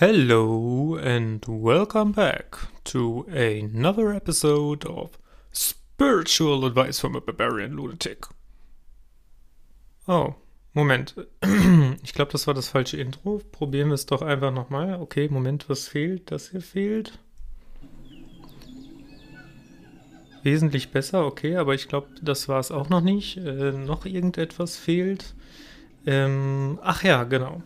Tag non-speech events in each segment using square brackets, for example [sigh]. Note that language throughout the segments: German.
Hello and welcome back to another episode of Spiritual Advice from a Barbarian Lunatic. Oh, Moment. [clears throat] Ich glaube, das war das falsche Intro. Probieren wir es doch einfach nochmal. Okay, Moment, was fehlt? Das hier fehlt. Wesentlich besser, okay, aber ich glaube, das war es auch noch nicht. Äh, noch irgendetwas fehlt. Ähm, ach ja, genau.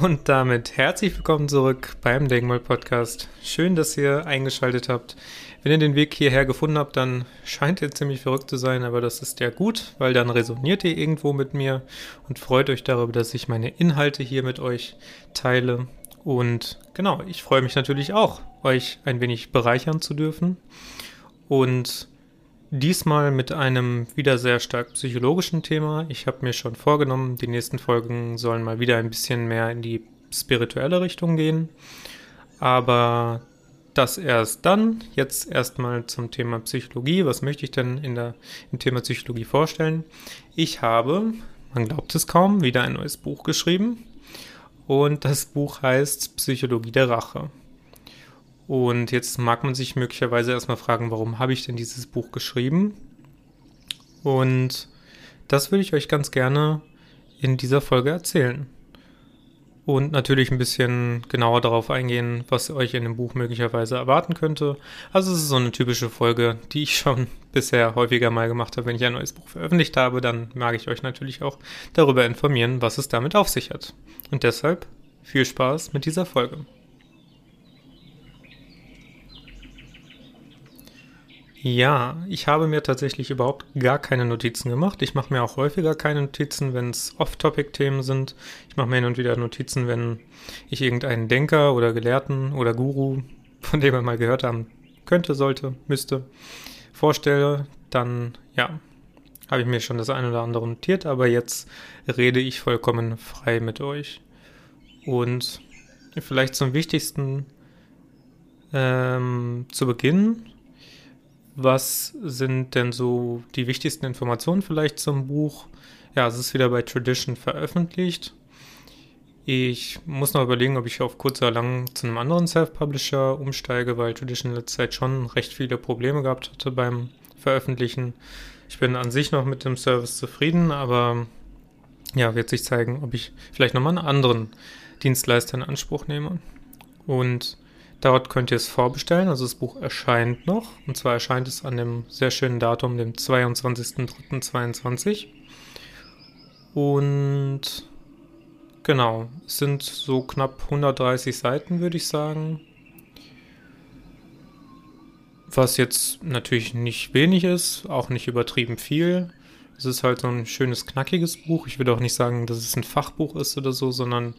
Und damit herzlich willkommen zurück beim Denkmal Podcast. Schön, dass ihr eingeschaltet habt. Wenn ihr den Weg hierher gefunden habt, dann scheint ihr ziemlich verrückt zu sein, aber das ist ja gut, weil dann resoniert ihr irgendwo mit mir und freut euch darüber, dass ich meine Inhalte hier mit euch teile. Und genau, ich freue mich natürlich auch, euch ein wenig bereichern zu dürfen. Und Diesmal mit einem wieder sehr stark psychologischen Thema. Ich habe mir schon vorgenommen, die nächsten Folgen sollen mal wieder ein bisschen mehr in die spirituelle Richtung gehen. Aber das erst dann. Jetzt erstmal zum Thema Psychologie. Was möchte ich denn in der, im Thema Psychologie vorstellen? Ich habe, man glaubt es kaum, wieder ein neues Buch geschrieben. Und das Buch heißt Psychologie der Rache. Und jetzt mag man sich möglicherweise erstmal fragen, warum habe ich denn dieses Buch geschrieben? Und das würde ich euch ganz gerne in dieser Folge erzählen. Und natürlich ein bisschen genauer darauf eingehen, was euch in dem Buch möglicherweise erwarten könnte. Also es ist so eine typische Folge, die ich schon [laughs] bisher häufiger mal gemacht habe. Wenn ich ein neues Buch veröffentlicht habe, dann mag ich euch natürlich auch darüber informieren, was es damit auf sich hat. Und deshalb viel Spaß mit dieser Folge. Ja, ich habe mir tatsächlich überhaupt gar keine Notizen gemacht. Ich mache mir auch häufiger keine Notizen, wenn es Off-Topic-Themen sind. Ich mache mir hin und wieder Notizen, wenn ich irgendeinen Denker oder Gelehrten oder Guru, von dem man mal gehört haben könnte, sollte, müsste, vorstelle. Dann, ja, habe ich mir schon das eine oder andere notiert, aber jetzt rede ich vollkommen frei mit euch. Und vielleicht zum Wichtigsten ähm, zu Beginn was sind denn so die wichtigsten Informationen vielleicht zum Buch? Ja, es ist wieder bei Tradition veröffentlicht. Ich muss noch überlegen, ob ich auf kurz oder lang zu einem anderen Self-Publisher umsteige, weil Tradition in letzter Zeit schon recht viele Probleme gehabt hatte beim Veröffentlichen. Ich bin an sich noch mit dem Service zufrieden, aber ja, wird sich zeigen, ob ich vielleicht nochmal einen anderen Dienstleister in Anspruch nehme. Und Dort könnt ihr es vorbestellen. Also das Buch erscheint noch. Und zwar erscheint es an dem sehr schönen Datum, dem 22.03.22. Und genau, es sind so knapp 130 Seiten, würde ich sagen. Was jetzt natürlich nicht wenig ist, auch nicht übertrieben viel. Es ist halt so ein schönes, knackiges Buch. Ich würde auch nicht sagen, dass es ein Fachbuch ist oder so, sondern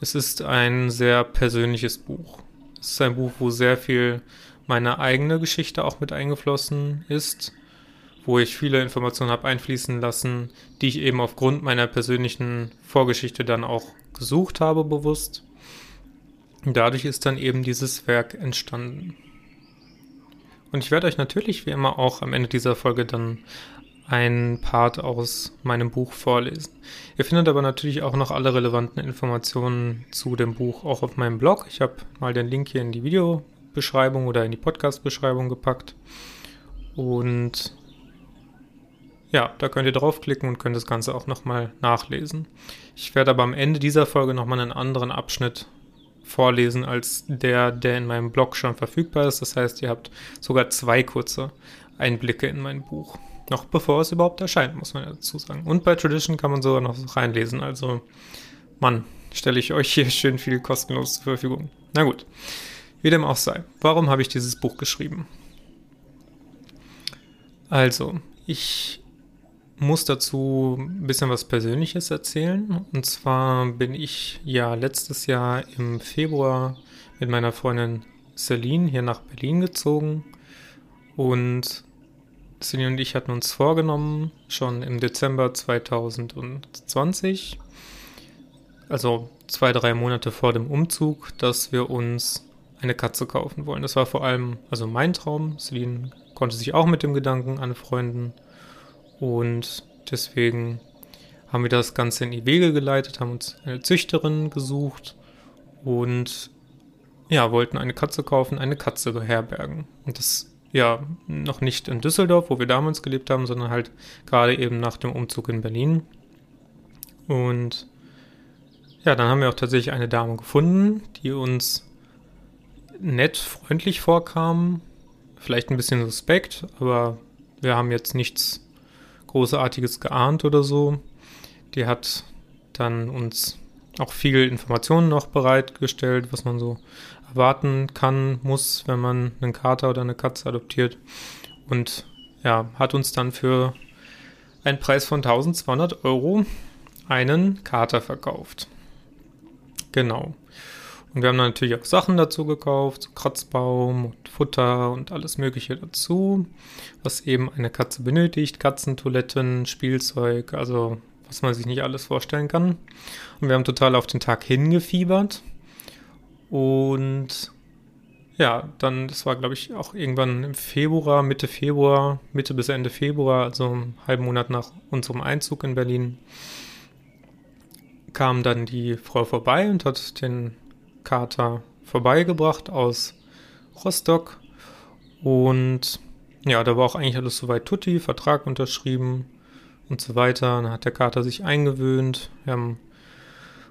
es ist ein sehr persönliches Buch. Es ist ein Buch, wo sehr viel meine eigene Geschichte auch mit eingeflossen ist, wo ich viele Informationen habe einfließen lassen, die ich eben aufgrund meiner persönlichen Vorgeschichte dann auch gesucht habe bewusst. Und dadurch ist dann eben dieses Werk entstanden. Und ich werde euch natürlich wie immer auch am Ende dieser Folge dann einen Part aus meinem Buch vorlesen. Ihr findet aber natürlich auch noch alle relevanten Informationen zu dem Buch auch auf meinem Blog. Ich habe mal den Link hier in die Videobeschreibung oder in die Podcast-Beschreibung gepackt. Und ja, da könnt ihr draufklicken und könnt das Ganze auch nochmal nachlesen. Ich werde aber am Ende dieser Folge nochmal einen anderen Abschnitt vorlesen als der, der in meinem Blog schon verfügbar ist. Das heißt, ihr habt sogar zwei kurze Einblicke in mein Buch. Noch bevor es überhaupt erscheint, muss man dazu sagen. Und bei Tradition kann man sogar noch reinlesen. Also, Mann, stelle ich euch hier schön viel kostenlos zur Verfügung. Na gut, wie dem auch sei. Warum habe ich dieses Buch geschrieben? Also, ich muss dazu ein bisschen was Persönliches erzählen. Und zwar bin ich ja letztes Jahr im Februar mit meiner Freundin Celine hier nach Berlin gezogen. Und Cindy und ich hatten uns vorgenommen, schon im Dezember 2020, also zwei, drei Monate vor dem Umzug, dass wir uns eine Katze kaufen wollen. Das war vor allem also mein Traum. Celine konnte sich auch mit dem Gedanken anfreunden und deswegen haben wir das Ganze in die Wege geleitet, haben uns eine Züchterin gesucht und ja, wollten eine Katze kaufen, eine Katze beherbergen. Und das ja noch nicht in Düsseldorf, wo wir damals gelebt haben, sondern halt gerade eben nach dem Umzug in Berlin. Und ja, dann haben wir auch tatsächlich eine Dame gefunden, die uns nett, freundlich vorkam. Vielleicht ein bisschen suspekt, aber wir haben jetzt nichts Großartiges geahnt oder so. Die hat dann uns auch viel Informationen noch bereitgestellt, was man so erwarten kann, muss, wenn man einen Kater oder eine Katze adoptiert. Und ja, hat uns dann für einen Preis von 1200 Euro einen Kater verkauft. Genau. Und wir haben dann natürlich auch Sachen dazu gekauft, so Kratzbaum und Futter und alles Mögliche dazu, was eben eine Katze benötigt, Katzentoiletten, Spielzeug, also was man sich nicht alles vorstellen kann. Und wir haben total auf den Tag hingefiebert. Und ja, dann, das war glaube ich auch irgendwann im Februar, Mitte Februar, Mitte bis Ende Februar, also einen halben Monat nach unserem Einzug in Berlin, kam dann die Frau vorbei und hat den Kater vorbeigebracht aus Rostock. Und ja, da war auch eigentlich alles soweit tutti, Vertrag unterschrieben und so weiter. Dann hat der Kater sich eingewöhnt. Wir haben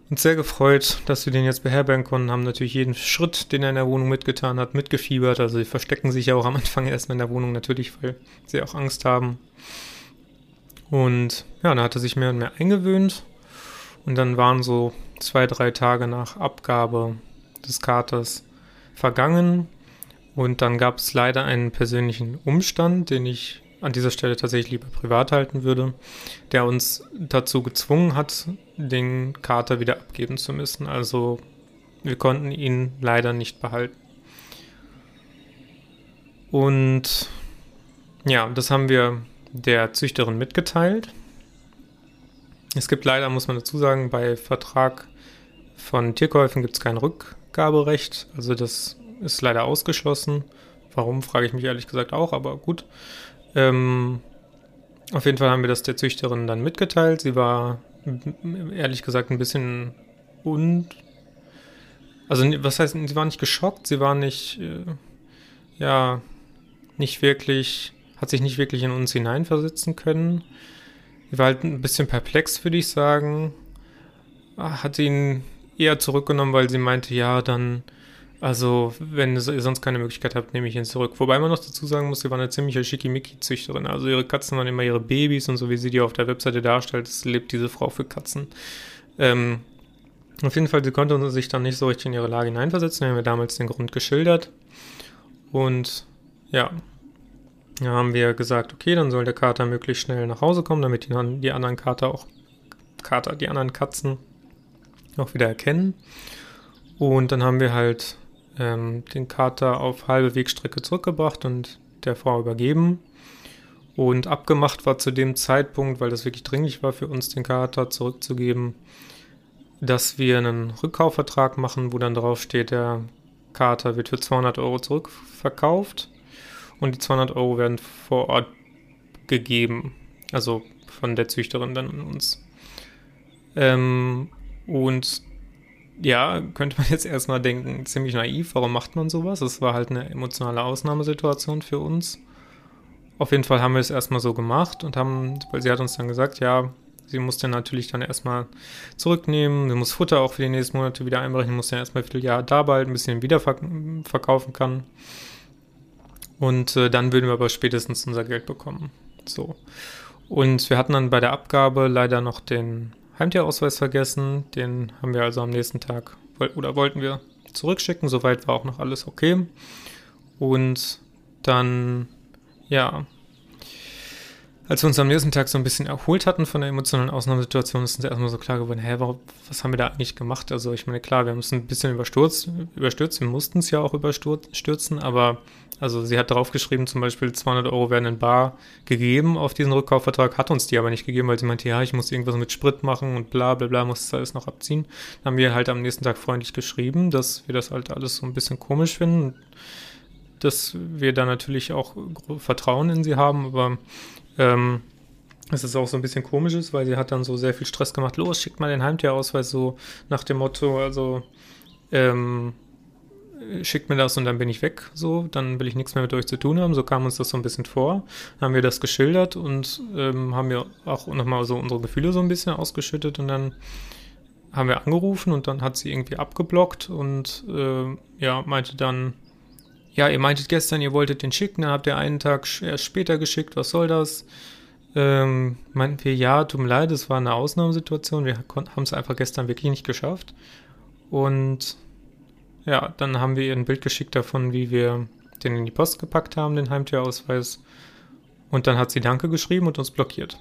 uns sehr gefreut, dass wir den jetzt beherbergen konnten, haben natürlich jeden Schritt, den er in der Wohnung mitgetan hat, mitgefiebert. Also sie verstecken sich ja auch am Anfang [laughs] erstmal in der Wohnung natürlich, weil sie auch Angst haben. Und ja, dann hat er sich mehr und mehr eingewöhnt. Und dann waren so zwei, drei Tage nach Abgabe des Katers vergangen. Und dann gab es leider einen persönlichen Umstand, den ich an dieser Stelle tatsächlich lieber privat halten würde, der uns dazu gezwungen hat, den Kater wieder abgeben zu müssen. Also wir konnten ihn leider nicht behalten. Und ja, das haben wir der Züchterin mitgeteilt. Es gibt leider, muss man dazu sagen, bei Vertrag von Tierkäufen gibt es kein Rückgaberecht. Also das ist leider ausgeschlossen. Warum, frage ich mich ehrlich gesagt auch, aber gut. Ähm, auf jeden Fall haben wir das der Züchterin dann mitgeteilt. Sie war ehrlich gesagt ein bisschen und also was heißt, sie war nicht geschockt, sie war nicht äh, ja nicht wirklich, hat sich nicht wirklich in uns hineinversetzen können. Sie war halt ein bisschen perplex, würde ich sagen. Hat ihn eher zurückgenommen, weil sie meinte, ja, dann, also, wenn ihr sonst keine Möglichkeit habt, nehme ich ihn zurück. Wobei man noch dazu sagen muss, sie war eine ziemliche Schickimicki-Züchterin. Also ihre Katzen waren immer ihre Babys und so wie sie die auf der Webseite darstellt, lebt diese Frau für Katzen. Ähm, auf jeden Fall, sie konnte sich dann nicht so richtig in ihre Lage hineinversetzen. Wir haben ja damals den Grund geschildert. Und ja, da haben wir gesagt, okay, dann soll der Kater möglichst schnell nach Hause kommen, damit die, die anderen Kater auch, Kater, die anderen Katzen auch wieder erkennen. Und dann haben wir halt ähm, den Kater auf halbe Wegstrecke zurückgebracht und der Frau übergeben. Und abgemacht war zu dem Zeitpunkt, weil das wirklich dringlich war für uns, den Kater zurückzugeben, dass wir einen Rückkaufvertrag machen, wo dann drauf steht, der Kater wird für 200 Euro zurückverkauft und die 200 Euro werden vor Ort gegeben. Also von der Züchterin dann an uns. Ähm, und ja, könnte man jetzt erstmal denken, ziemlich naiv, warum macht man sowas? Das war halt eine emotionale Ausnahmesituation für uns. Auf jeden Fall haben wir es erstmal so gemacht und haben, weil sie hat uns dann gesagt, ja, sie muss dann natürlich dann erstmal zurücknehmen, sie muss Futter auch für die nächsten Monate wieder einbrechen, muss dann erstmal ein Jahr da bald ein bisschen wiederverkaufen kann. Und äh, dann würden wir aber spätestens unser Geld bekommen. So. Und wir hatten dann bei der Abgabe leider noch den Heimtierausweis vergessen. Den haben wir also am nächsten Tag oder wollten wir zurückschicken. Soweit war auch noch alles okay. Und dann, ja, als wir uns am nächsten Tag so ein bisschen erholt hatten von der emotionalen Ausnahmesituation, ist uns erstmal so klar geworden, hä, warum, was haben wir da eigentlich gemacht? Also ich meine, klar, wir haben es ein bisschen überstürzt, überstürzt wir mussten es ja auch überstürzen, aber also sie hat darauf geschrieben, zum Beispiel 200 Euro werden in Bar gegeben auf diesen Rückkaufvertrag, hat uns die aber nicht gegeben, weil sie meinte, ja, ich muss irgendwas mit Sprit machen und bla bla bla, muss das alles noch abziehen. Dann haben wir halt am nächsten Tag freundlich geschrieben, dass wir das halt alles so ein bisschen komisch finden, dass wir da natürlich auch Vertrauen in sie haben, aber ähm, es ist auch so ein bisschen komisch weil sie hat dann so sehr viel Stress gemacht. Los, schickt mal den Heimtierausweis so nach dem Motto, also ähm, schickt mir das und dann bin ich weg, so, dann will ich nichts mehr mit euch zu tun haben. So kam uns das so ein bisschen vor. Dann haben wir das geschildert und ähm, haben wir auch nochmal so unsere Gefühle so ein bisschen ausgeschüttet und dann haben wir angerufen und dann hat sie irgendwie abgeblockt und äh, ja, meinte dann, ja, ihr meintet gestern, ihr wolltet den schicken, dann habt ihr einen Tag erst später geschickt, was soll das? Ähm, meinten wir, ja, tut mir leid, es war eine Ausnahmesituation, wir haben es einfach gestern wirklich nicht geschafft. Und ja, dann haben wir ihr ein Bild geschickt davon, wie wir den in die Post gepackt haben, den Heimtierausweis. Und dann hat sie Danke geschrieben und uns blockiert.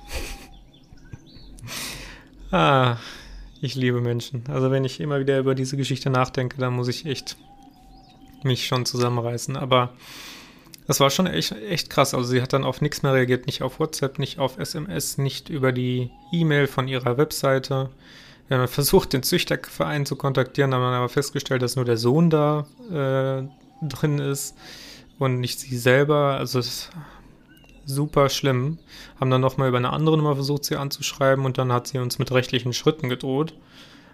[laughs] ah, ich liebe Menschen. Also wenn ich immer wieder über diese Geschichte nachdenke, dann muss ich echt mich schon zusammenreißen. Aber das war schon echt, echt krass. Also sie hat dann auf nichts mehr reagiert, nicht auf WhatsApp, nicht auf SMS, nicht über die E-Mail von ihrer Webseite. Wir haben versucht, den Züchterverein zu kontaktieren, haben aber festgestellt, dass nur der Sohn da äh, drin ist und nicht sie selber. Also es ist super schlimm. Haben dann nochmal über eine andere Nummer versucht, sie anzuschreiben und dann hat sie uns mit rechtlichen Schritten gedroht.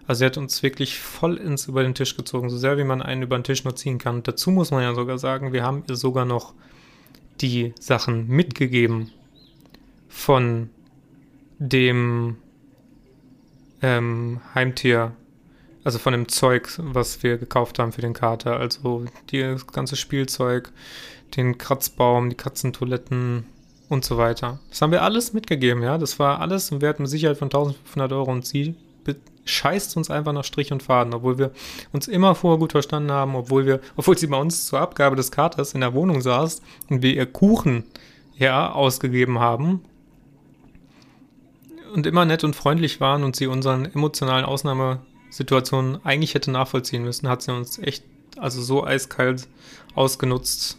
Also sie hat uns wirklich voll ins über den Tisch gezogen, so sehr wie man einen über den Tisch nur ziehen kann. Und dazu muss man ja sogar sagen, wir haben ihr sogar noch die Sachen mitgegeben von dem ähm, Heimtier, also von dem Zeug, was wir gekauft haben für den Kater. Also das ganze Spielzeug, den Kratzbaum, die Katzentoiletten und so weiter. Das haben wir alles mitgegeben, ja. Das war alles im Wert mit Sicherheit von 1500 Euro und sie scheißt uns einfach nach Strich und Faden, obwohl wir uns immer vorher gut verstanden haben, obwohl wir, obwohl sie bei uns zur Abgabe des Katers in der Wohnung saß und wir ihr Kuchen ja ausgegeben haben und immer nett und freundlich waren und sie unseren emotionalen Ausnahmesituationen eigentlich hätte nachvollziehen müssen, hat sie uns echt also so eiskalt ausgenutzt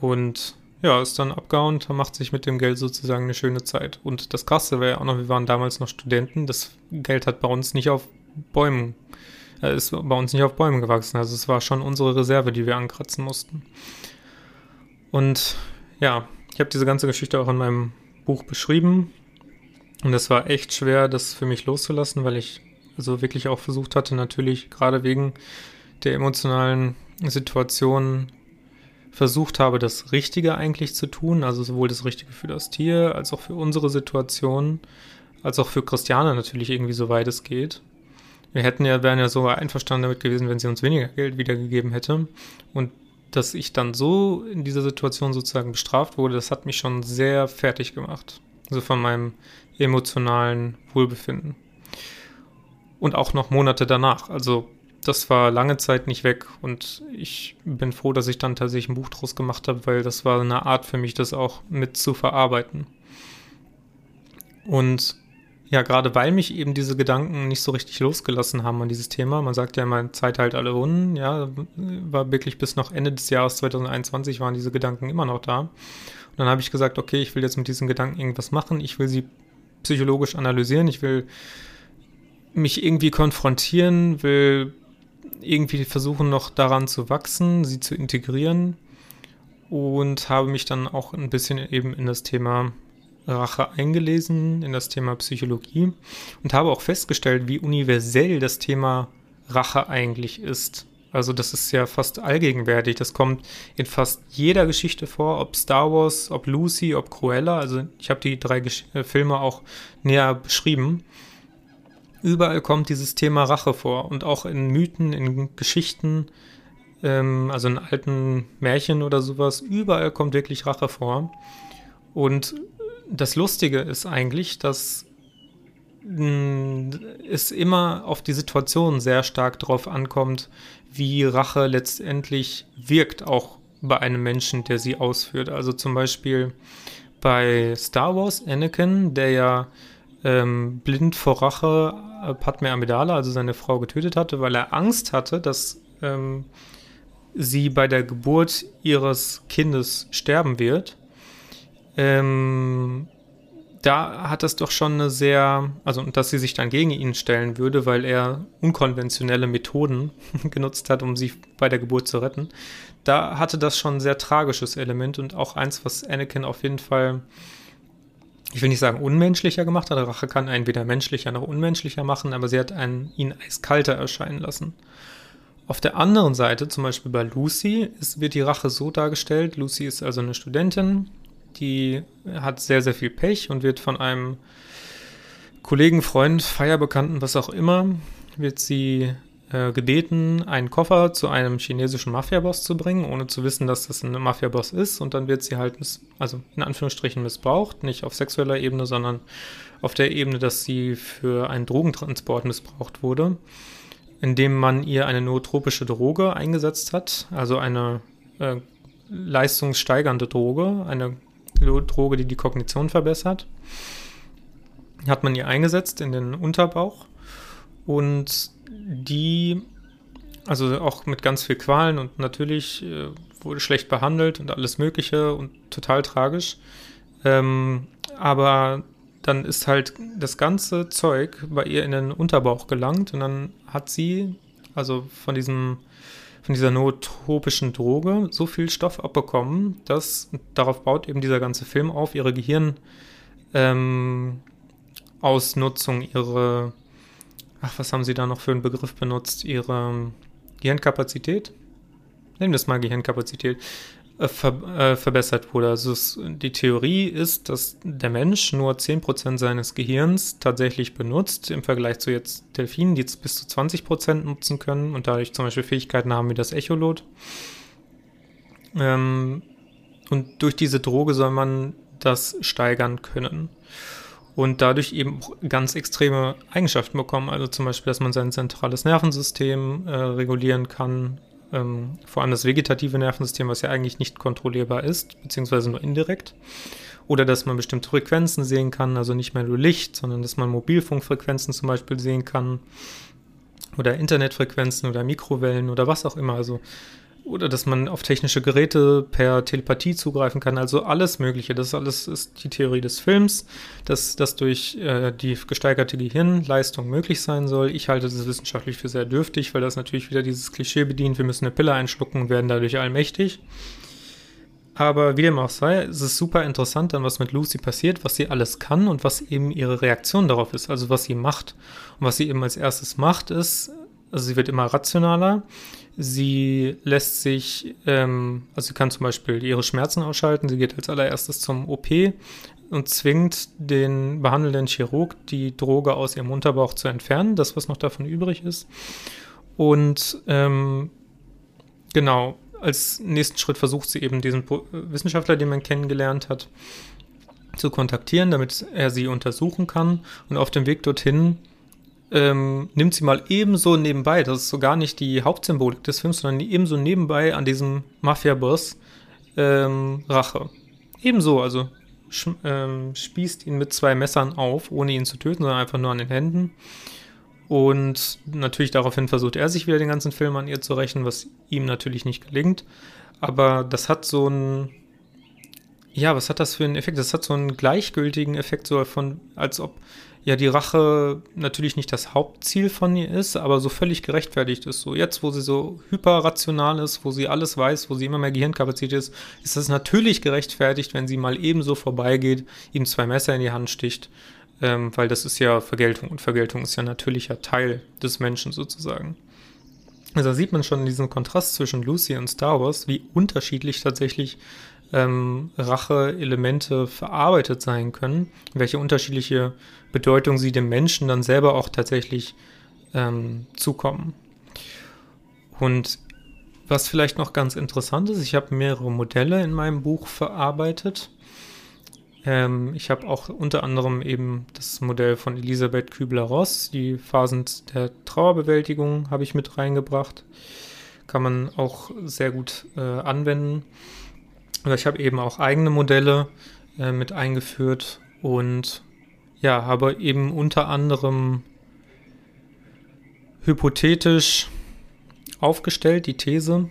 und ja, ist dann abgehauen, macht sich mit dem Geld sozusagen eine schöne Zeit. Und das Krasse wäre ja auch noch, wir waren damals noch Studenten, das Geld hat bei uns nicht auf Bäumen, äh, ist bei uns nicht auf Bäumen gewachsen. Also es war schon unsere Reserve, die wir ankratzen mussten. Und ja, ich habe diese ganze Geschichte auch in meinem Buch beschrieben. Und es war echt schwer, das für mich loszulassen, weil ich also wirklich auch versucht hatte, natürlich gerade wegen der emotionalen Situation versucht habe, das Richtige eigentlich zu tun, also sowohl das Richtige für das Tier, als auch für unsere Situation, als auch für Christiane natürlich irgendwie so weit es geht. Wir hätten ja, wären ja so einverstanden damit gewesen, wenn sie uns weniger Geld wiedergegeben hätte. Und dass ich dann so in dieser Situation sozusagen bestraft wurde, das hat mich schon sehr fertig gemacht. Also von meinem emotionalen Wohlbefinden. Und auch noch Monate danach. Also das war lange Zeit nicht weg und ich bin froh, dass ich dann tatsächlich ein Buch draus gemacht habe, weil das war eine Art für mich, das auch mit zu verarbeiten. Und ja, gerade weil mich eben diese Gedanken nicht so richtig losgelassen haben an dieses Thema, man sagt ja immer, Zeit halt alle Wunden, ja, war wirklich bis noch Ende des Jahres 2021 waren diese Gedanken immer noch da. Und dann habe ich gesagt, okay, ich will jetzt mit diesen Gedanken irgendwas machen, ich will sie psychologisch analysieren, ich will mich irgendwie konfrontieren, will irgendwie versuchen noch daran zu wachsen, sie zu integrieren und habe mich dann auch ein bisschen eben in das Thema Rache eingelesen, in das Thema Psychologie und habe auch festgestellt, wie universell das Thema Rache eigentlich ist. Also das ist ja fast allgegenwärtig. Das kommt in fast jeder Geschichte vor, ob Star Wars, ob Lucy, ob Cruella. Also ich habe die drei Gesch äh, Filme auch näher beschrieben. Überall kommt dieses Thema Rache vor und auch in Mythen, in Geschichten, ähm, also in alten Märchen oder sowas. Überall kommt wirklich Rache vor. Und das Lustige ist eigentlich, dass mm, es immer auf die Situation sehr stark drauf ankommt, wie Rache letztendlich wirkt, auch bei einem Menschen, der sie ausführt. Also zum Beispiel bei Star Wars Anakin, der ja ähm, blind vor Rache äh, Padme Amidala, also seine Frau, getötet hatte, weil er Angst hatte, dass ähm, sie bei der Geburt ihres Kindes sterben wird. Ähm, da hat das doch schon eine sehr, also dass sie sich dann gegen ihn stellen würde, weil er unkonventionelle Methoden [laughs] genutzt hat, um sie bei der Geburt zu retten. Da hatte das schon ein sehr tragisches Element und auch eins, was Anakin auf jeden Fall ich will nicht sagen unmenschlicher gemacht hat. Rache kann einen weder menschlicher noch unmenschlicher machen, aber sie hat einen, ihn eiskalter erscheinen lassen. Auf der anderen Seite, zum Beispiel bei Lucy, ist, wird die Rache so dargestellt. Lucy ist also eine Studentin, die hat sehr, sehr viel Pech und wird von einem Kollegen, Freund, Feierbekannten, was auch immer, wird sie äh, gebeten, einen Koffer zu einem chinesischen Mafiaboss zu bringen, ohne zu wissen, dass das ein Mafiaboss ist. Und dann wird sie halt, also in Anführungsstrichen missbraucht, nicht auf sexueller Ebene, sondern auf der Ebene, dass sie für einen Drogentransport missbraucht wurde, indem man ihr eine nootropische Droge eingesetzt hat, also eine äh, leistungssteigernde Droge, eine Droge, die die Kognition verbessert. Hat man ihr eingesetzt in den Unterbauch und die, also auch mit ganz viel Qualen und natürlich äh, wurde schlecht behandelt und alles Mögliche und total tragisch. Ähm, aber dann ist halt das ganze Zeug bei ihr in den Unterbauch gelangt und dann hat sie, also von diesem, von dieser nootropischen Droge, so viel Stoff abbekommen, dass darauf baut eben dieser ganze Film auf, ihre Gehirnausnutzung, ähm, ihre ach, was haben Sie da noch für einen Begriff benutzt? Ihre Gehirnkapazität? Nehmen wir das mal Gehirnkapazität. Äh, ver, äh, verbessert wurde. Also es, die Theorie ist, dass der Mensch nur 10% seines Gehirns tatsächlich benutzt, im Vergleich zu jetzt Delfinen, die jetzt bis zu 20% nutzen können und dadurch zum Beispiel Fähigkeiten haben wie das Echolot. Ähm, und durch diese Droge soll man das steigern können und dadurch eben ganz extreme Eigenschaften bekommen. Also zum Beispiel, dass man sein zentrales Nervensystem äh, regulieren kann, ähm, vor allem das vegetative Nervensystem, was ja eigentlich nicht kontrollierbar ist, beziehungsweise nur indirekt. Oder dass man bestimmte Frequenzen sehen kann, also nicht mehr nur Licht, sondern dass man Mobilfunkfrequenzen zum Beispiel sehen kann. Oder Internetfrequenzen oder Mikrowellen oder was auch immer. Also oder dass man auf technische Geräte per Telepathie zugreifen kann. Also alles Mögliche. Das alles ist die Theorie des Films, dass das durch äh, die gesteigerte Gehirnleistung möglich sein soll. Ich halte das wissenschaftlich für sehr dürftig, weil das natürlich wieder dieses Klischee bedient. Wir müssen eine Pille einschlucken und werden dadurch allmächtig. Aber wie dem auch sei, es ist super interessant dann, was mit Lucy passiert, was sie alles kann und was eben ihre Reaktion darauf ist, also was sie macht. Und was sie eben als erstes macht, ist, also sie wird immer rationaler. Sie lässt sich, ähm, also sie kann zum Beispiel ihre Schmerzen ausschalten. Sie geht als allererstes zum OP und zwingt den behandelnden Chirurg, die Droge aus ihrem Unterbauch zu entfernen, das, was noch davon übrig ist. Und ähm, genau, als nächsten Schritt versucht sie eben diesen Wissenschaftler, den man kennengelernt hat, zu kontaktieren, damit er sie untersuchen kann. Und auf dem Weg dorthin ähm, nimmt sie mal ebenso nebenbei, das ist so gar nicht die Hauptsymbolik des Films, sondern ebenso nebenbei an diesem Mafia-Boss ähm, Rache. Ebenso, also ähm, spießt ihn mit zwei Messern auf, ohne ihn zu töten, sondern einfach nur an den Händen. Und natürlich daraufhin versucht er sich wieder den ganzen Film an ihr zu rächen, was ihm natürlich nicht gelingt. Aber das hat so ein, ja, was hat das für einen Effekt? Das hat so einen gleichgültigen Effekt, so von, als ob ja die Rache natürlich nicht das Hauptziel von ihr ist, aber so völlig gerechtfertigt ist. So jetzt, wo sie so hyperrational ist, wo sie alles weiß, wo sie immer mehr Gehirnkapazität ist, ist es natürlich gerechtfertigt, wenn sie mal ebenso vorbeigeht, ihm zwei Messer in die Hand sticht, ähm, weil das ist ja Vergeltung und Vergeltung ist ja natürlicher Teil des Menschen sozusagen. Also da sieht man schon diesen Kontrast zwischen Lucy und Star Wars, wie unterschiedlich tatsächlich ähm, Rache-Elemente verarbeitet sein können, welche unterschiedliche Bedeutung sie dem Menschen dann selber auch tatsächlich ähm, zukommen. Und was vielleicht noch ganz interessant ist, ich habe mehrere Modelle in meinem Buch verarbeitet. Ähm, ich habe auch unter anderem eben das Modell von Elisabeth Kübler-Ross, die Phasen der Trauerbewältigung habe ich mit reingebracht. Kann man auch sehr gut äh, anwenden. Aber ich habe eben auch eigene Modelle äh, mit eingeführt und ja, habe eben unter anderem hypothetisch aufgestellt die These,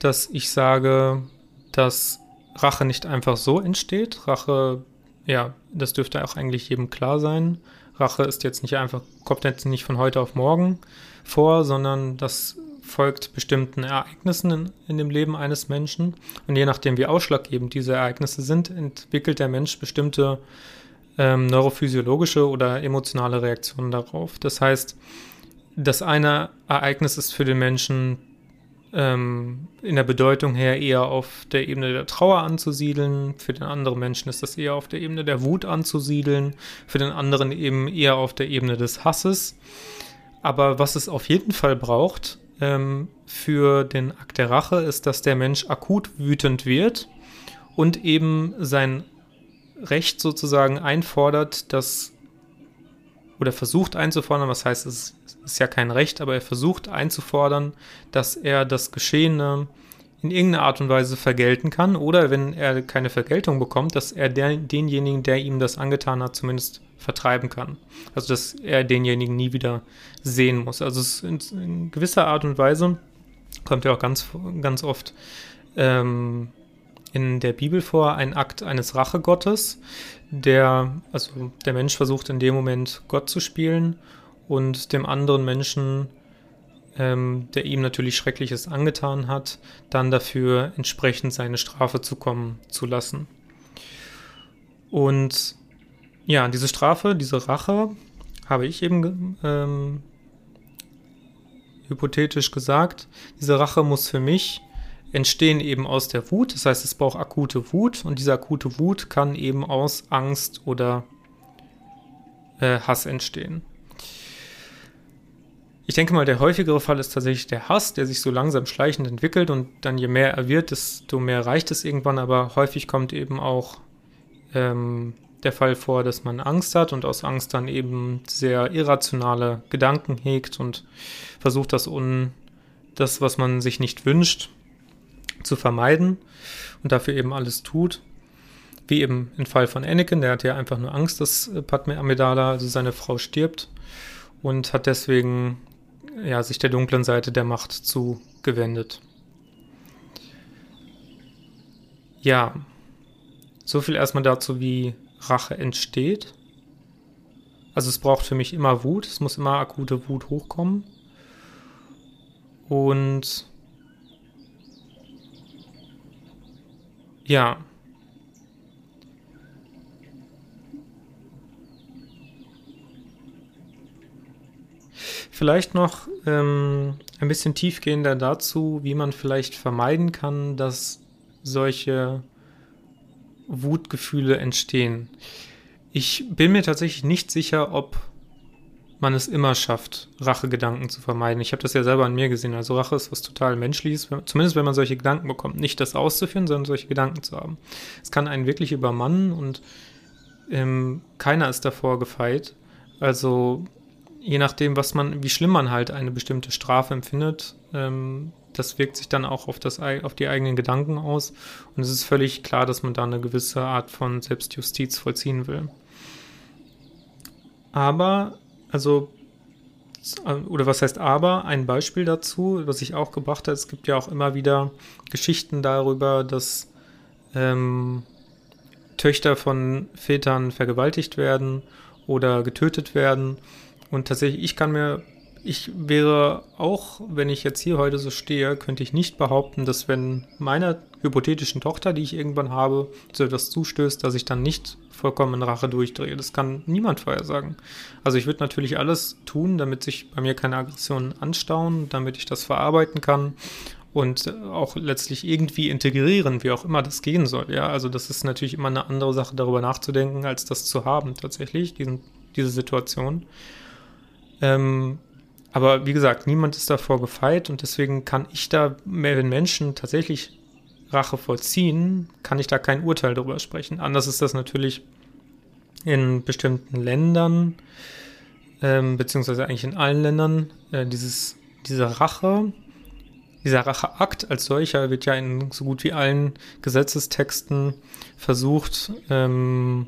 dass ich sage, dass Rache nicht einfach so entsteht. Rache, ja, das dürfte auch eigentlich jedem klar sein. Rache ist jetzt nicht einfach, kommt jetzt nicht von heute auf morgen vor, sondern das folgt bestimmten Ereignissen in, in, dem Leben eines Menschen. Und je nachdem, wie ausschlaggebend diese Ereignisse sind, entwickelt der Mensch bestimmte ähm, neurophysiologische oder emotionale Reaktionen darauf. Das heißt, das eine Ereignis ist für den Menschen ähm, in der Bedeutung her eher auf der Ebene der Trauer anzusiedeln, für den anderen Menschen ist das eher auf der Ebene der Wut anzusiedeln, für den anderen eben eher auf der Ebene des Hasses. Aber was es auf jeden Fall braucht ähm, für den Akt der Rache, ist, dass der Mensch akut wütend wird und eben sein Recht sozusagen einfordert, dass oder versucht einzufordern, was heißt, es ist ja kein Recht, aber er versucht einzufordern, dass er das Geschehene in irgendeiner Art und Weise vergelten kann oder wenn er keine Vergeltung bekommt, dass er der, denjenigen, der ihm das angetan hat, zumindest vertreiben kann. Also dass er denjenigen nie wieder sehen muss. Also es ist in, gewisser Art und Weise kommt ja auch ganz, ganz oft ähm, in der Bibel vor, ein Akt eines Rachegottes, der, also der Mensch versucht in dem Moment Gott zu spielen und dem anderen Menschen, ähm, der ihm natürlich Schreckliches angetan hat, dann dafür entsprechend seine Strafe zukommen zu lassen. Und ja, diese Strafe, diese Rache, habe ich eben ähm, hypothetisch gesagt, diese Rache muss für mich entstehen eben aus der Wut. Das heißt, es braucht akute Wut und diese akute Wut kann eben aus Angst oder äh, Hass entstehen. Ich denke mal, der häufigere Fall ist tatsächlich der Hass, der sich so langsam schleichend entwickelt und dann je mehr er wird, desto mehr reicht es irgendwann. Aber häufig kommt eben auch ähm, der Fall vor, dass man Angst hat und aus Angst dann eben sehr irrationale Gedanken hegt und versucht, das, un, das was man sich nicht wünscht, zu vermeiden und dafür eben alles tut. Wie eben im Fall von Anakin, der hat ja einfach nur Angst, dass Padme Amidala, also seine Frau, stirbt und hat deswegen ja, sich der dunklen Seite der Macht zugewendet. Ja, so viel erstmal dazu, wie Rache entsteht. Also es braucht für mich immer Wut, es muss immer akute Wut hochkommen. Und Ja. Vielleicht noch ähm, ein bisschen tiefgehender dazu, wie man vielleicht vermeiden kann, dass solche Wutgefühle entstehen. Ich bin mir tatsächlich nicht sicher, ob man es immer schafft, Rachegedanken zu vermeiden. Ich habe das ja selber an mir gesehen. Also Rache ist was total Menschliches, zumindest wenn man solche Gedanken bekommt. Nicht das auszuführen, sondern solche Gedanken zu haben. Es kann einen wirklich übermannen und ähm, keiner ist davor gefeit. Also je nachdem, was man, wie schlimm man halt eine bestimmte Strafe empfindet, ähm, das wirkt sich dann auch auf, das, auf die eigenen Gedanken aus. Und es ist völlig klar, dass man da eine gewisse Art von Selbstjustiz vollziehen will. Aber also, oder was heißt aber, ein Beispiel dazu, was ich auch gebracht habe, es gibt ja auch immer wieder Geschichten darüber, dass ähm, Töchter von Vätern vergewaltigt werden oder getötet werden. Und tatsächlich, ich kann mir, ich wäre auch, wenn ich jetzt hier heute so stehe, könnte ich nicht behaupten, dass wenn meiner hypothetischen Tochter, die ich irgendwann habe, so etwas zustößt, dass ich dann nicht vollkommen in Rache durchdrehe. Das kann niemand vorher sagen. Also ich würde natürlich alles tun, damit sich bei mir keine Aggressionen anstauen, damit ich das verarbeiten kann und auch letztlich irgendwie integrieren, wie auch immer das gehen soll. Ja, also das ist natürlich immer eine andere Sache, darüber nachzudenken, als das zu haben tatsächlich, diesen, diese Situation. Ähm, aber wie gesagt, niemand ist davor gefeit und deswegen kann ich da, wenn Menschen tatsächlich Rache vollziehen, kann ich da kein Urteil darüber sprechen. Anders ist das natürlich in bestimmten Ländern, ähm, beziehungsweise eigentlich in allen Ländern. Äh, dieses, diese Rache, dieser Racheakt als solcher wird ja in so gut wie allen Gesetzestexten versucht, ähm,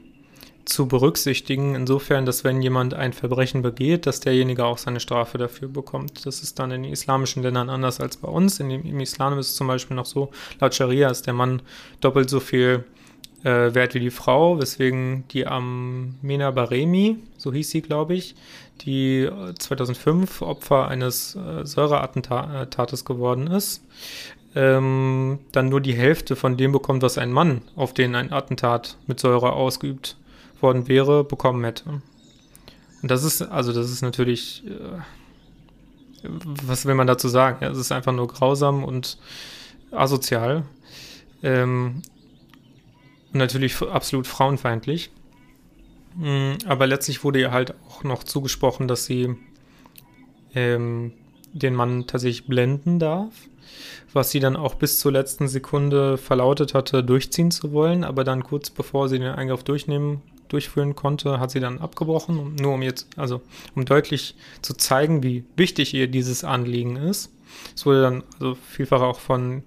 zu berücksichtigen, insofern, dass wenn jemand ein Verbrechen begeht, dass derjenige auch seine Strafe dafür bekommt. Das ist dann in islamischen Ländern anders als bei uns. In dem, Im Islam ist es zum Beispiel noch so, laut Scharia ist der Mann doppelt so viel äh, Wert wie die Frau, weswegen die Amena Baremi, so hieß sie, glaube ich, die 2005 Opfer eines äh, Säureattentates geworden ist, ähm, dann nur die Hälfte von dem bekommt, was ein Mann, auf den ein Attentat mit Säure ausgeübt worden wäre, bekommen hätte. Und das ist, also das ist natürlich, äh, was will man dazu sagen? Es ist einfach nur grausam und asozial. Ähm, und natürlich absolut frauenfeindlich. Mm, aber letztlich wurde ihr halt auch noch zugesprochen, dass sie ähm, den Mann tatsächlich blenden darf, was sie dann auch bis zur letzten Sekunde verlautet hatte, durchziehen zu wollen, aber dann kurz bevor sie den Eingriff durchnehmen, durchführen konnte, hat sie dann abgebrochen, nur um jetzt, also um deutlich zu zeigen, wie wichtig ihr dieses Anliegen ist. Es wurde dann also vielfach auch von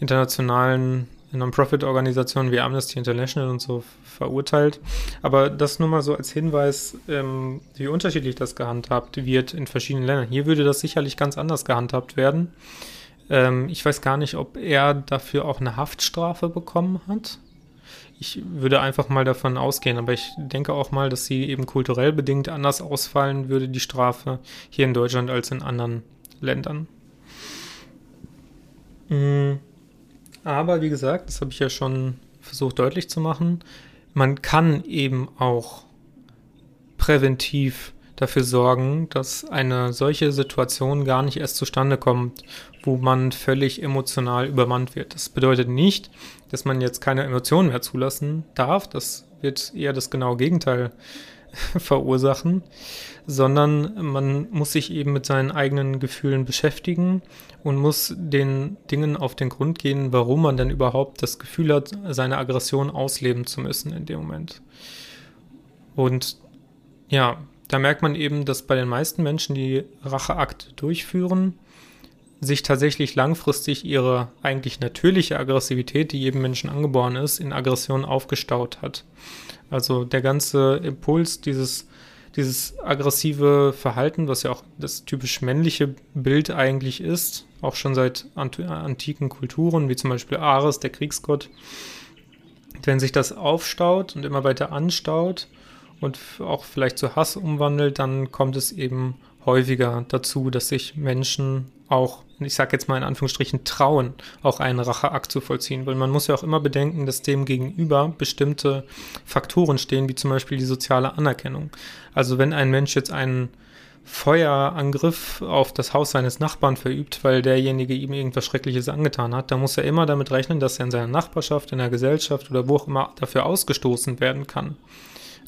internationalen Non-Profit-Organisationen wie Amnesty International und so verurteilt. Aber das nur mal so als Hinweis, ähm, wie unterschiedlich das gehandhabt wird in verschiedenen Ländern. Hier würde das sicherlich ganz anders gehandhabt werden. Ähm, ich weiß gar nicht, ob er dafür auch eine Haftstrafe bekommen hat. Ich würde einfach mal davon ausgehen, aber ich denke auch mal, dass sie eben kulturell bedingt anders ausfallen würde, die Strafe hier in Deutschland als in anderen Ländern. Mhm. Aber wie gesagt, das habe ich ja schon versucht deutlich zu machen, man kann eben auch präventiv dafür sorgen, dass eine solche Situation gar nicht erst zustande kommt, wo man völlig emotional übermannt wird. Das bedeutet nicht, dass man jetzt keine Emotionen mehr zulassen darf. Das wird eher das genaue Gegenteil [laughs] verursachen, sondern man muss sich eben mit seinen eigenen Gefühlen beschäftigen und muss den Dingen auf den Grund gehen, warum man denn überhaupt das Gefühl hat, seine Aggression ausleben zu müssen in dem Moment. Und ja, da merkt man eben, dass bei den meisten Menschen, die Racheakte durchführen, sich tatsächlich langfristig ihre eigentlich natürliche Aggressivität, die jedem Menschen angeboren ist, in Aggression aufgestaut hat. Also der ganze Impuls, dieses, dieses aggressive Verhalten, was ja auch das typisch männliche Bild eigentlich ist, auch schon seit antiken Kulturen, wie zum Beispiel Ares, der Kriegsgott, wenn sich das aufstaut und immer weiter anstaut und auch vielleicht zu Hass umwandelt, dann kommt es eben häufiger dazu, dass sich Menschen auch, ich sage jetzt mal in Anführungsstrichen, trauen, auch einen Racheakt zu vollziehen. Weil man muss ja auch immer bedenken, dass dem gegenüber bestimmte Faktoren stehen, wie zum Beispiel die soziale Anerkennung. Also wenn ein Mensch jetzt einen Feuerangriff auf das Haus seines Nachbarn verübt, weil derjenige ihm irgendwas Schreckliches angetan hat, dann muss er immer damit rechnen, dass er in seiner Nachbarschaft, in der Gesellschaft oder wo auch immer dafür ausgestoßen werden kann.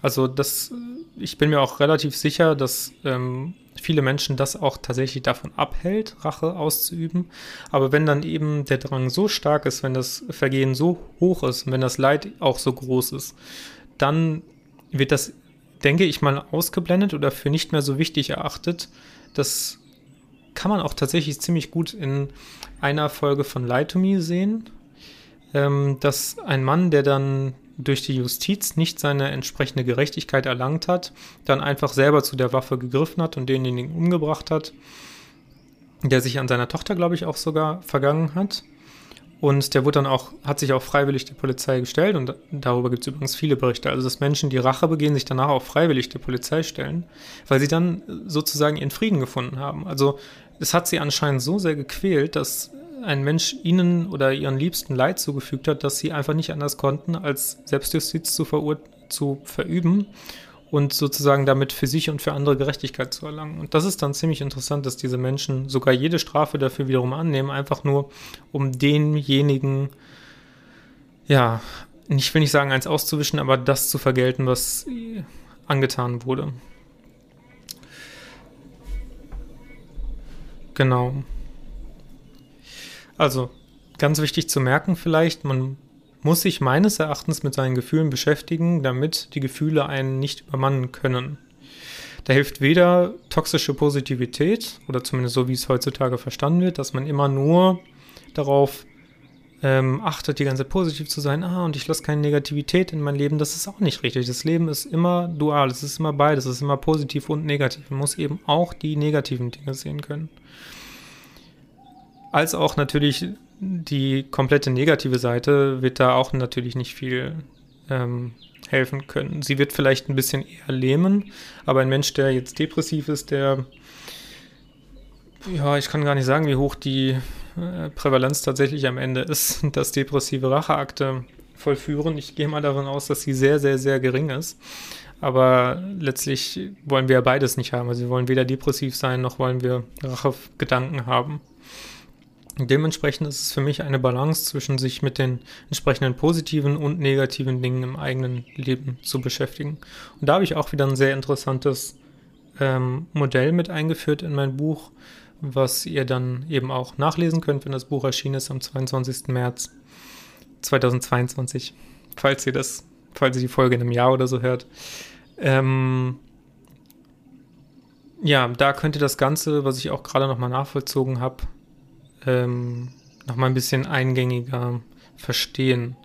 Also das, ich bin mir auch relativ sicher, dass ähm, viele Menschen das auch tatsächlich davon abhält, Rache auszuüben. Aber wenn dann eben der Drang so stark ist, wenn das Vergehen so hoch ist, wenn das Leid auch so groß ist, dann wird das, denke ich mal, ausgeblendet oder für nicht mehr so wichtig erachtet. Das kann man auch tatsächlich ziemlich gut in einer Folge von Lie to Me sehen, ähm, dass ein Mann, der dann durch die Justiz nicht seine entsprechende Gerechtigkeit erlangt hat, dann einfach selber zu der Waffe gegriffen hat und denjenigen umgebracht hat, der sich an seiner Tochter, glaube ich, auch sogar vergangen hat. Und der wurde dann auch, hat sich auch freiwillig der Polizei gestellt und darüber gibt es übrigens viele Berichte. Also, dass Menschen, die Rache begehen, sich danach auch freiwillig der Polizei stellen, weil sie dann sozusagen ihren Frieden gefunden haben. Also, es hat sie anscheinend so sehr gequält, dass ein Mensch ihnen oder ihren Liebsten Leid zugefügt hat, dass sie einfach nicht anders konnten, als Selbstjustiz zu, zu verüben und sozusagen damit für sich und für andere Gerechtigkeit zu erlangen. Und das ist dann ziemlich interessant, dass diese Menschen sogar jede Strafe dafür wiederum annehmen, einfach nur um denjenigen, ja, ich will nicht sagen, eins auszuwischen, aber das zu vergelten, was angetan wurde. Genau. Also, ganz wichtig zu merken vielleicht, man muss sich meines Erachtens mit seinen Gefühlen beschäftigen, damit die Gefühle einen nicht übermannen können. Da hilft weder toxische Positivität, oder zumindest so wie es heutzutage verstanden wird, dass man immer nur darauf ähm, achtet, die ganze Zeit positiv zu sein, ah, und ich lasse keine Negativität in mein Leben, das ist auch nicht richtig. Das Leben ist immer dual, es ist immer beides, es ist immer positiv und negativ. Man muss eben auch die negativen Dinge sehen können als auch natürlich die komplette negative Seite wird da auch natürlich nicht viel ähm, helfen können. Sie wird vielleicht ein bisschen eher lähmen, aber ein Mensch, der jetzt depressiv ist, der, ja, ich kann gar nicht sagen, wie hoch die äh, Prävalenz tatsächlich am Ende ist, [laughs] dass depressive Racheakte vollführen. Ich gehe mal davon aus, dass sie sehr, sehr, sehr gering ist. Aber letztlich wollen wir ja beides nicht haben. Also wir wollen weder depressiv sein, noch wollen wir Rachegedanken haben. Dementsprechend ist es für mich eine Balance zwischen sich mit den entsprechenden positiven und negativen Dingen im eigenen Leben zu beschäftigen. Und da habe ich auch wieder ein sehr interessantes ähm, Modell mit eingeführt in mein Buch, was ihr dann eben auch nachlesen könnt, wenn das Buch erschienen ist am 22. März 2022, falls ihr das, falls ihr die Folge in einem Jahr oder so hört. Ähm, ja, da könnt ihr das Ganze, was ich auch gerade nochmal nachvollzogen habe, ähm, nochmal ein bisschen eingängiger verstehen.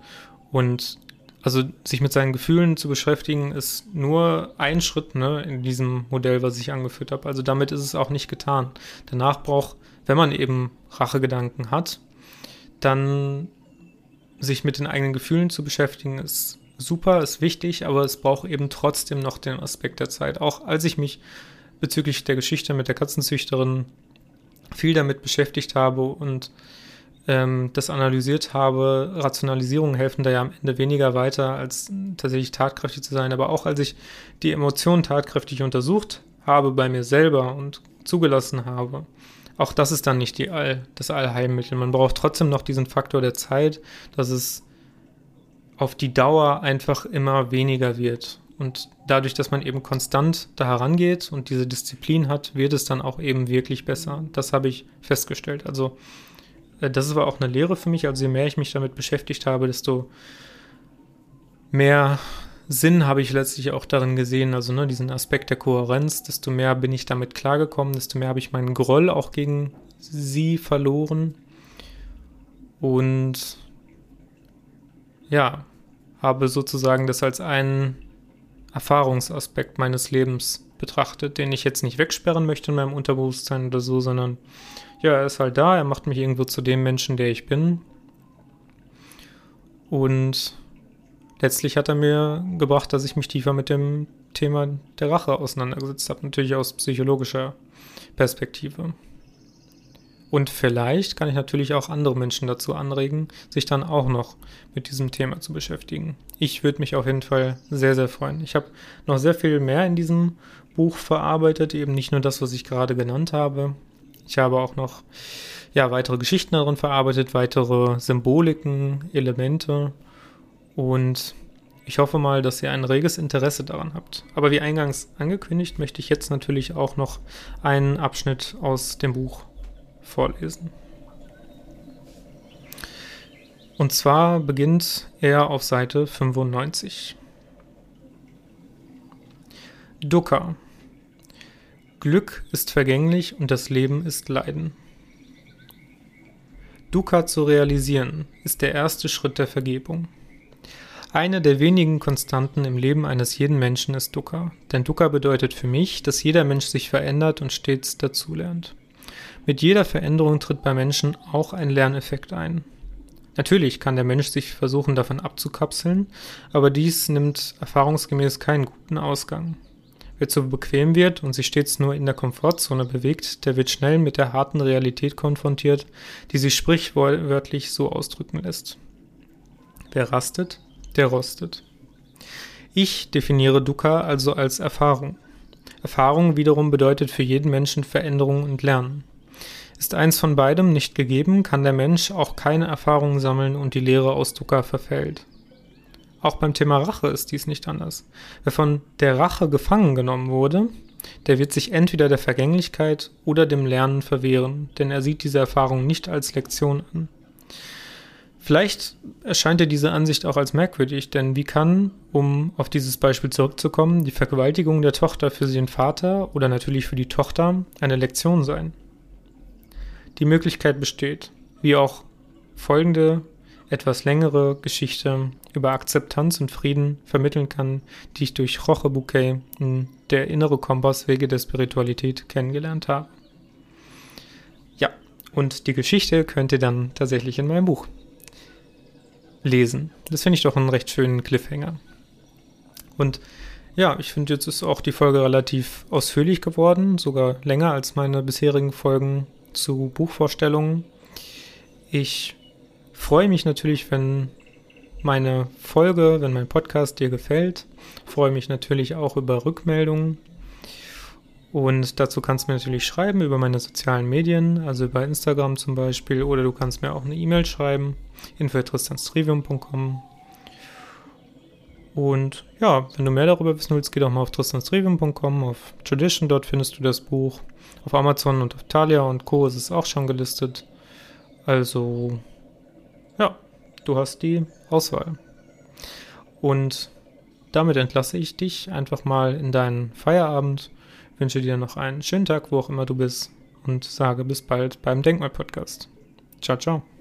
Und also sich mit seinen Gefühlen zu beschäftigen, ist nur ein Schritt ne, in diesem Modell, was ich angeführt habe. Also damit ist es auch nicht getan. Danach braucht, wenn man eben Rachegedanken hat, dann sich mit den eigenen Gefühlen zu beschäftigen, ist super, ist wichtig, aber es braucht eben trotzdem noch den Aspekt der Zeit. Auch als ich mich bezüglich der Geschichte mit der Katzenzüchterin viel damit beschäftigt habe und ähm, das analysiert habe, Rationalisierungen helfen da ja am Ende weniger weiter, als tatsächlich tatkräftig zu sein. Aber auch als ich die Emotionen tatkräftig untersucht habe bei mir selber und zugelassen habe, auch das ist dann nicht die All, das Allheilmittel. Man braucht trotzdem noch diesen Faktor der Zeit, dass es auf die Dauer einfach immer weniger wird. Und dadurch, dass man eben konstant da herangeht und diese Disziplin hat, wird es dann auch eben wirklich besser. Das habe ich festgestellt. Also äh, das war auch eine Lehre für mich. Also je mehr ich mich damit beschäftigt habe, desto mehr Sinn habe ich letztlich auch darin gesehen. Also ne, diesen Aspekt der Kohärenz, desto mehr bin ich damit klargekommen, desto mehr habe ich meinen Groll auch gegen sie verloren. Und ja, habe sozusagen das als einen Erfahrungsaspekt meines Lebens betrachtet, den ich jetzt nicht wegsperren möchte in meinem Unterbewusstsein oder so, sondern ja, er ist halt da, er macht mich irgendwo zu dem Menschen, der ich bin. Und letztlich hat er mir gebracht, dass ich mich tiefer mit dem Thema der Rache auseinandergesetzt habe, natürlich aus psychologischer Perspektive. Und vielleicht kann ich natürlich auch andere Menschen dazu anregen, sich dann auch noch mit diesem Thema zu beschäftigen. Ich würde mich auf jeden Fall sehr, sehr freuen. Ich habe noch sehr viel mehr in diesem Buch verarbeitet, eben nicht nur das, was ich gerade genannt habe. Ich habe auch noch ja, weitere Geschichten darin verarbeitet, weitere Symboliken, Elemente und ich hoffe mal, dass ihr ein reges Interesse daran habt. Aber wie eingangs angekündigt, möchte ich jetzt natürlich auch noch einen Abschnitt aus dem Buch vorlesen. Und zwar beginnt er auf Seite 95. Dukkha. Glück ist vergänglich und das Leben ist Leiden. Dukkha zu realisieren ist der erste Schritt der Vergebung. Eine der wenigen Konstanten im Leben eines jeden Menschen ist Dukkha, denn Dukkha bedeutet für mich, dass jeder Mensch sich verändert und stets dazulernt. Mit jeder Veränderung tritt bei Menschen auch ein Lerneffekt ein. Natürlich kann der Mensch sich versuchen, davon abzukapseln, aber dies nimmt erfahrungsgemäß keinen guten Ausgang. Wer zu bequem wird und sich stets nur in der Komfortzone bewegt, der wird schnell mit der harten Realität konfrontiert, die sich sprichwörtlich so ausdrücken lässt. Wer rastet, der rostet. Ich definiere Dukkha also als Erfahrung. Erfahrung wiederum bedeutet für jeden Menschen Veränderung und Lernen. Ist eins von beidem nicht gegeben, kann der Mensch auch keine Erfahrungen sammeln und die Lehre aus Dukkha verfällt. Auch beim Thema Rache ist dies nicht anders. Wer von der Rache gefangen genommen wurde, der wird sich entweder der Vergänglichkeit oder dem Lernen verwehren, denn er sieht diese Erfahrung nicht als Lektion an. Vielleicht erscheint dir diese Ansicht auch als merkwürdig, denn wie kann, um auf dieses Beispiel zurückzukommen, die Vergewaltigung der Tochter für den Vater oder natürlich für die Tochter eine Lektion sein? Die Möglichkeit besteht, wie auch folgende etwas längere Geschichte über Akzeptanz und Frieden vermitteln kann, die ich durch Roche Bouquet in der innere Kompass Wege der Spiritualität kennengelernt habe. Ja, und die Geschichte könnt ihr dann tatsächlich in meinem Buch lesen. Das finde ich doch einen recht schönen Cliffhanger. Und ja, ich finde, jetzt ist auch die Folge relativ ausführlich geworden, sogar länger als meine bisherigen Folgen zu Buchvorstellungen. Ich freue mich natürlich, wenn meine Folge, wenn mein Podcast dir gefällt. Freue mich natürlich auch über Rückmeldungen. Und dazu kannst du mir natürlich schreiben über meine sozialen Medien, also über Instagram zum Beispiel, oder du kannst mir auch eine E-Mail schreiben, info.trivium.com. Und ja, wenn du mehr darüber wissen willst, geh doch mal auf tristanstrivium.com, auf Tradition, dort findest du das Buch. Auf Amazon und auf Thalia und Co. ist es auch schon gelistet. Also, ja, du hast die Auswahl. Und damit entlasse ich dich einfach mal in deinen Feierabend, wünsche dir noch einen schönen Tag, wo auch immer du bist und sage bis bald beim Denkmal-Podcast. Ciao, ciao.